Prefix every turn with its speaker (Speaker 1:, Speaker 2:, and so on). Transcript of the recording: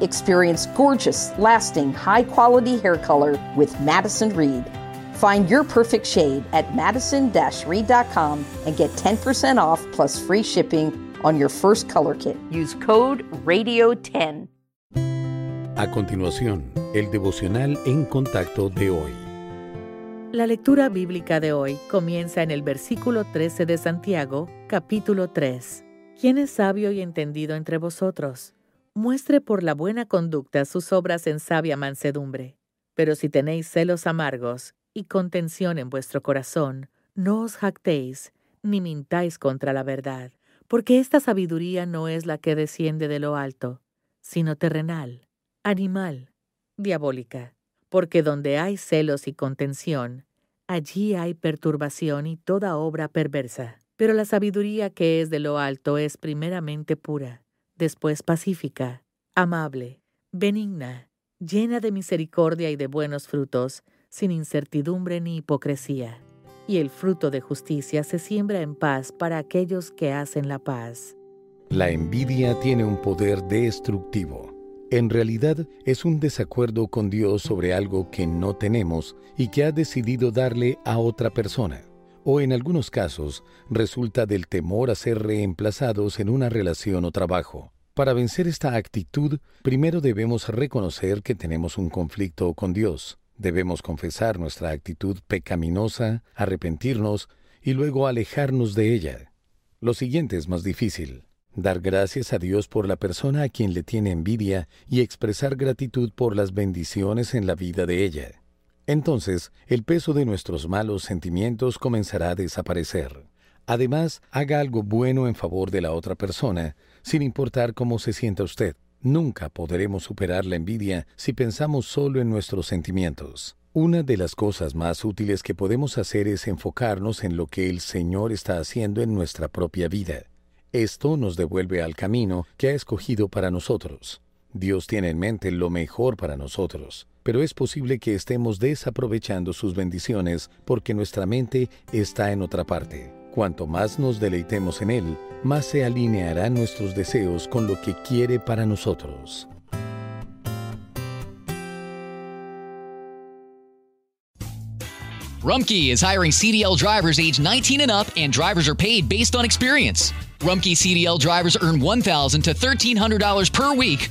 Speaker 1: Experience gorgeous, lasting, high quality hair color with Madison Reed. Find your perfect shade at madison reed.com and get 10% off plus free shipping on your first color kit. Use code RADIO10.
Speaker 2: A continuación, el devocional en contacto de hoy.
Speaker 3: La lectura bíblica de hoy comienza en el versículo 13 de Santiago, capítulo 3. ¿Quién es sabio y entendido entre vosotros? Muestre por la buena conducta sus obras en sabia mansedumbre. Pero si tenéis celos amargos y contención en vuestro corazón, no os jactéis, ni mintáis contra la verdad, porque esta sabiduría no es la que desciende de lo alto, sino terrenal, animal, diabólica porque donde hay celos y contención, allí hay perturbación y toda obra perversa. Pero la sabiduría que es de lo alto es primeramente pura, después pacífica, amable, benigna, llena de misericordia y de buenos frutos, sin incertidumbre ni hipocresía. Y el fruto de justicia se siembra en paz para aquellos que hacen la paz.
Speaker 2: La envidia tiene un poder destructivo en realidad es un desacuerdo con Dios sobre algo que no tenemos y que ha decidido darle a otra persona. O en algunos casos resulta del temor a ser reemplazados en una relación o trabajo. Para vencer esta actitud, primero debemos reconocer que tenemos un conflicto con Dios. Debemos confesar nuestra actitud pecaminosa, arrepentirnos y luego alejarnos de ella. Lo siguiente es más difícil dar gracias a Dios por la persona a quien le tiene envidia y expresar gratitud por las bendiciones en la vida de ella. Entonces, el peso de nuestros malos sentimientos comenzará a desaparecer. Además, haga algo bueno en favor de la otra persona, sin importar cómo se sienta usted. Nunca podremos superar la envidia si pensamos solo en nuestros sentimientos. Una de las cosas más útiles que podemos hacer es enfocarnos en lo que el Señor está haciendo en nuestra propia vida. Esto nos devuelve al camino que ha escogido para nosotros. Dios tiene en mente lo mejor para nosotros, pero es posible que estemos desaprovechando sus bendiciones porque nuestra mente está en otra parte. Cuanto más nos deleitemos en Él, más se alinearán nuestros deseos con lo que quiere para nosotros.
Speaker 4: Rumkey is hiring CDL drivers age 19 and up, and drivers are paid based on experience. Rumkey CDL drivers earn $1,000 to $1,300 per week